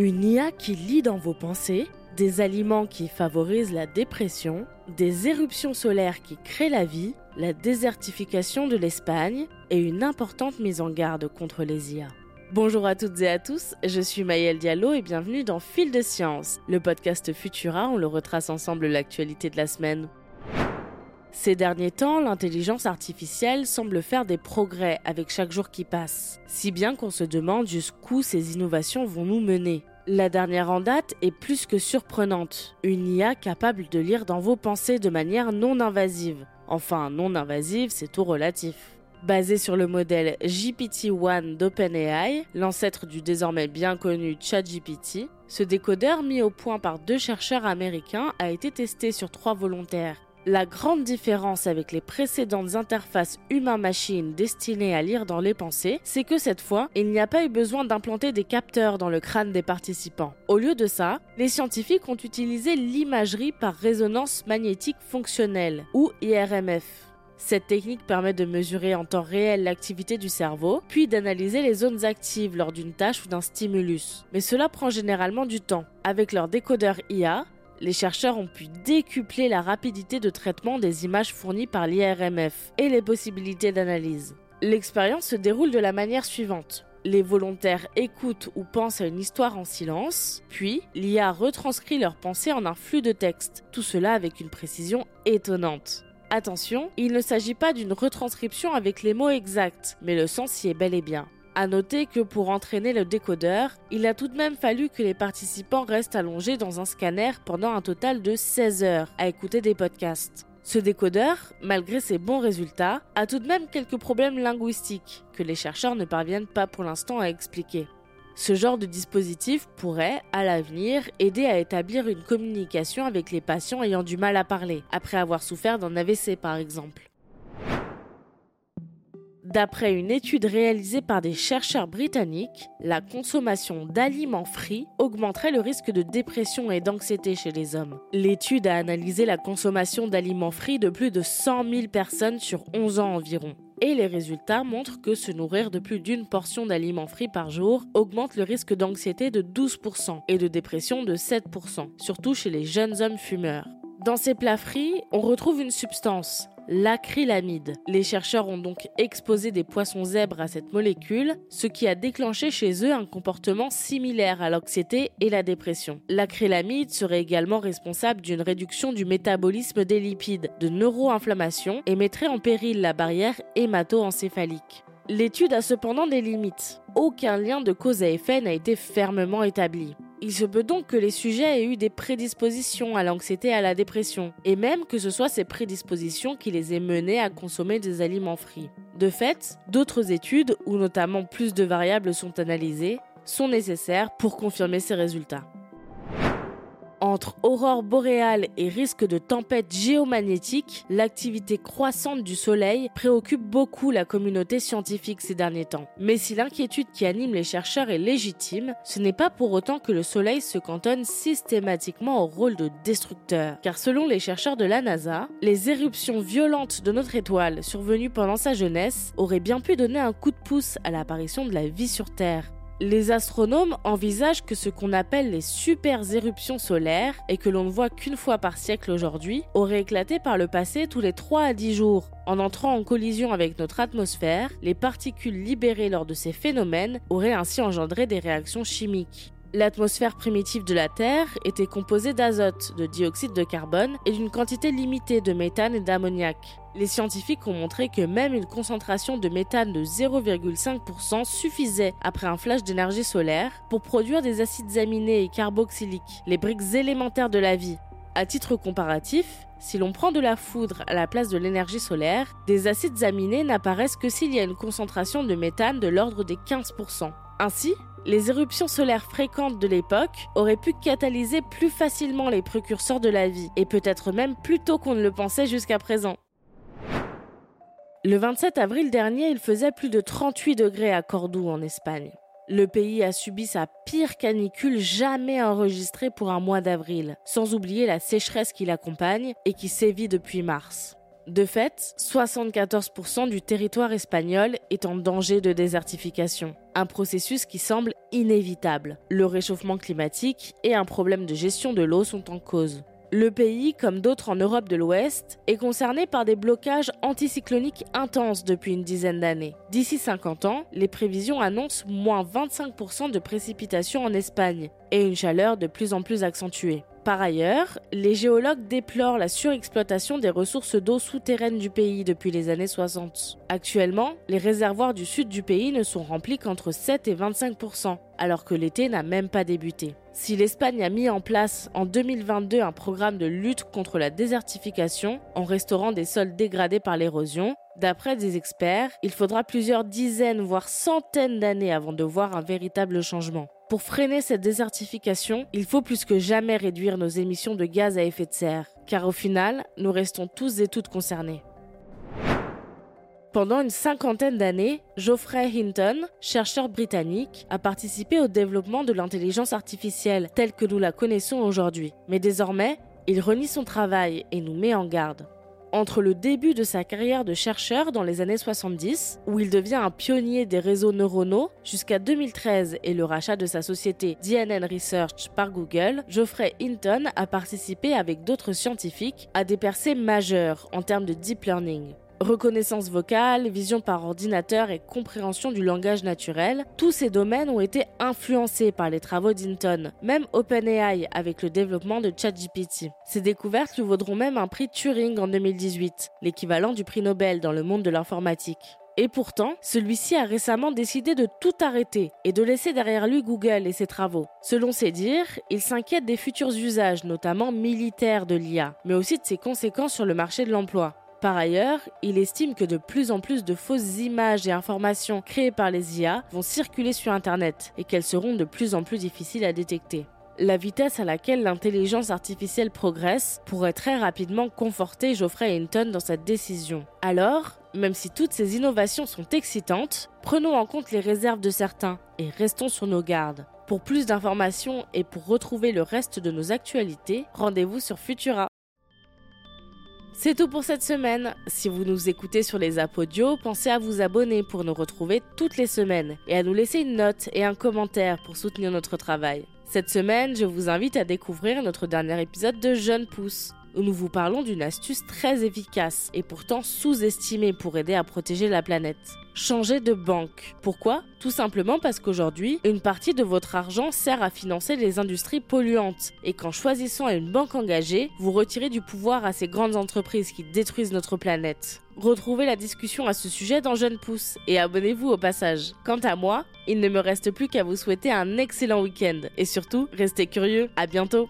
Une IA qui lit dans vos pensées, des aliments qui favorisent la dépression, des éruptions solaires qui créent la vie, la désertification de l'Espagne et une importante mise en garde contre les IA. Bonjour à toutes et à tous, je suis Maëlle Diallo et bienvenue dans Fil de Science, le podcast Futura, on le retrace ensemble l'actualité de la semaine. Ces derniers temps, l'intelligence artificielle semble faire des progrès avec chaque jour qui passe, si bien qu'on se demande jusqu'où ces innovations vont nous mener. La dernière en date est plus que surprenante, une IA capable de lire dans vos pensées de manière non invasive. Enfin, non invasive, c'est tout relatif. Basé sur le modèle GPT-1 d'OpenAI, l'ancêtre du désormais bien connu ChatGPT, ce décodeur mis au point par deux chercheurs américains a été testé sur trois volontaires la grande différence avec les précédentes interfaces humain-machine destinées à lire dans les pensées, c'est que cette fois, il n'y a pas eu besoin d'implanter des capteurs dans le crâne des participants. Au lieu de ça, les scientifiques ont utilisé l'imagerie par résonance magnétique fonctionnelle, ou IRMF. Cette technique permet de mesurer en temps réel l'activité du cerveau, puis d'analyser les zones actives lors d'une tâche ou d'un stimulus. Mais cela prend généralement du temps. Avec leur décodeur IA, les chercheurs ont pu décupler la rapidité de traitement des images fournies par l'IRMF et les possibilités d'analyse. L'expérience se déroule de la manière suivante. Les volontaires écoutent ou pensent à une histoire en silence, puis l'IA retranscrit leurs pensées en un flux de texte, tout cela avec une précision étonnante. Attention, il ne s'agit pas d'une retranscription avec les mots exacts, mais le sens y est bel et bien. À noter que pour entraîner le décodeur, il a tout de même fallu que les participants restent allongés dans un scanner pendant un total de 16 heures à écouter des podcasts. Ce décodeur, malgré ses bons résultats, a tout de même quelques problèmes linguistiques que les chercheurs ne parviennent pas pour l'instant à expliquer. Ce genre de dispositif pourrait, à l'avenir, aider à établir une communication avec les patients ayant du mal à parler, après avoir souffert d'un AVC par exemple. D'après une étude réalisée par des chercheurs britanniques, la consommation d'aliments frits augmenterait le risque de dépression et d'anxiété chez les hommes. L'étude a analysé la consommation d'aliments frits de plus de 100 000 personnes sur 11 ans environ. Et les résultats montrent que se nourrir de plus d'une portion d'aliments frits par jour augmente le risque d'anxiété de 12% et de dépression de 7%, surtout chez les jeunes hommes fumeurs. Dans ces plats frits, on retrouve une substance, l'acrylamide. Les chercheurs ont donc exposé des poissons zèbres à cette molécule, ce qui a déclenché chez eux un comportement similaire à l'anxiété et la dépression. L'acrylamide serait également responsable d'une réduction du métabolisme des lipides, de neuroinflammation et mettrait en péril la barrière hémato-encéphalique. L'étude a cependant des limites. Aucun lien de cause à effet n'a été fermement établi. Il se peut donc que les sujets aient eu des prédispositions à l'anxiété et à la dépression, et même que ce soit ces prédispositions qui les aient menés à consommer des aliments frits. De fait, d'autres études, où notamment plus de variables sont analysées, sont nécessaires pour confirmer ces résultats. Entre aurore boréale et risque de tempête géomagnétique, l'activité croissante du Soleil préoccupe beaucoup la communauté scientifique ces derniers temps. Mais si l'inquiétude qui anime les chercheurs est légitime, ce n'est pas pour autant que le Soleil se cantonne systématiquement au rôle de destructeur. Car selon les chercheurs de la NASA, les éruptions violentes de notre étoile survenues pendant sa jeunesse auraient bien pu donner un coup de pouce à l'apparition de la vie sur Terre. Les astronomes envisagent que ce qu'on appelle les super éruptions solaires, et que l'on ne voit qu'une fois par siècle aujourd'hui, auraient éclaté par le passé tous les 3 à 10 jours. En entrant en collision avec notre atmosphère, les particules libérées lors de ces phénomènes auraient ainsi engendré des réactions chimiques. L'atmosphère primitive de la Terre était composée d'azote, de dioxyde de carbone et d'une quantité limitée de méthane et d'ammoniac. Les scientifiques ont montré que même une concentration de méthane de 0,5% suffisait après un flash d'énergie solaire pour produire des acides aminés et carboxyliques, les briques élémentaires de la vie. À titre comparatif, si l'on prend de la foudre à la place de l'énergie solaire, des acides aminés n'apparaissent que s'il y a une concentration de méthane de l'ordre des 15%. Ainsi, les éruptions solaires fréquentes de l'époque auraient pu catalyser plus facilement les précurseurs de la vie, et peut-être même plus tôt qu'on ne le pensait jusqu'à présent. Le 27 avril dernier, il faisait plus de 38 degrés à Cordoue en Espagne. Le pays a subi sa pire canicule jamais enregistrée pour un mois d'avril, sans oublier la sécheresse qui l'accompagne et qui sévit depuis mars. De fait, 74% du territoire espagnol est en danger de désertification, un processus qui semble inévitable. Le réchauffement climatique et un problème de gestion de l'eau sont en cause. Le pays, comme d'autres en Europe de l'Ouest, est concerné par des blocages anticycloniques intenses depuis une dizaine d'années. D'ici 50 ans, les prévisions annoncent moins 25% de précipitations en Espagne et une chaleur de plus en plus accentuée. Par ailleurs, les géologues déplorent la surexploitation des ressources d'eau souterraines du pays depuis les années 60. Actuellement, les réservoirs du sud du pays ne sont remplis qu'entre 7 et 25% alors que l'été n'a même pas débuté. Si l'Espagne a mis en place en 2022 un programme de lutte contre la désertification en restaurant des sols dégradés par l'érosion, d'après des experts, il faudra plusieurs dizaines voire centaines d'années avant de voir un véritable changement. Pour freiner cette désertification, il faut plus que jamais réduire nos émissions de gaz à effet de serre, car au final, nous restons tous et toutes concernés. Pendant une cinquantaine d'années, Geoffrey Hinton, chercheur britannique, a participé au développement de l'intelligence artificielle telle que nous la connaissons aujourd'hui. Mais désormais, il renie son travail et nous met en garde entre le début de sa carrière de chercheur dans les années 70, où il devient un pionnier des réseaux neuronaux, jusqu'à 2013 et le rachat de sa société DNN Research par Google, Geoffrey Hinton a participé avec d'autres scientifiques à des percées majeures en termes de deep learning. Reconnaissance vocale, vision par ordinateur et compréhension du langage naturel, tous ces domaines ont été influencés par les travaux d'Hinton, même OpenAI avec le développement de ChatGPT. Ces découvertes lui vaudront même un prix Turing en 2018, l'équivalent du prix Nobel dans le monde de l'informatique. Et pourtant, celui-ci a récemment décidé de tout arrêter et de laisser derrière lui Google et ses travaux. Selon ses dires, il s'inquiète des futurs usages, notamment militaires de l'IA, mais aussi de ses conséquences sur le marché de l'emploi. Par ailleurs, il estime que de plus en plus de fausses images et informations créées par les IA vont circuler sur Internet et qu'elles seront de plus en plus difficiles à détecter. La vitesse à laquelle l'intelligence artificielle progresse pourrait très rapidement conforter Geoffrey Hinton dans cette décision. Alors, même si toutes ces innovations sont excitantes, prenons en compte les réserves de certains et restons sur nos gardes. Pour plus d'informations et pour retrouver le reste de nos actualités, rendez-vous sur Futura. C'est tout pour cette semaine. Si vous nous écoutez sur les apps audio, pensez à vous abonner pour nous retrouver toutes les semaines et à nous laisser une note et un commentaire pour soutenir notre travail. Cette semaine, je vous invite à découvrir notre dernier épisode de Jeune Pousse nous vous parlons d'une astuce très efficace et pourtant sous-estimée pour aider à protéger la planète. Changer de banque. Pourquoi? Tout simplement parce qu'aujourd'hui, une partie de votre argent sert à financer les industries polluantes et qu'en choisissant une banque engagée, vous retirez du pouvoir à ces grandes entreprises qui détruisent notre planète. Retrouvez la discussion à ce sujet dans Jeune Pousse et abonnez-vous au passage. Quant à moi, il ne me reste plus qu'à vous souhaiter un excellent week-end et surtout, restez curieux. À bientôt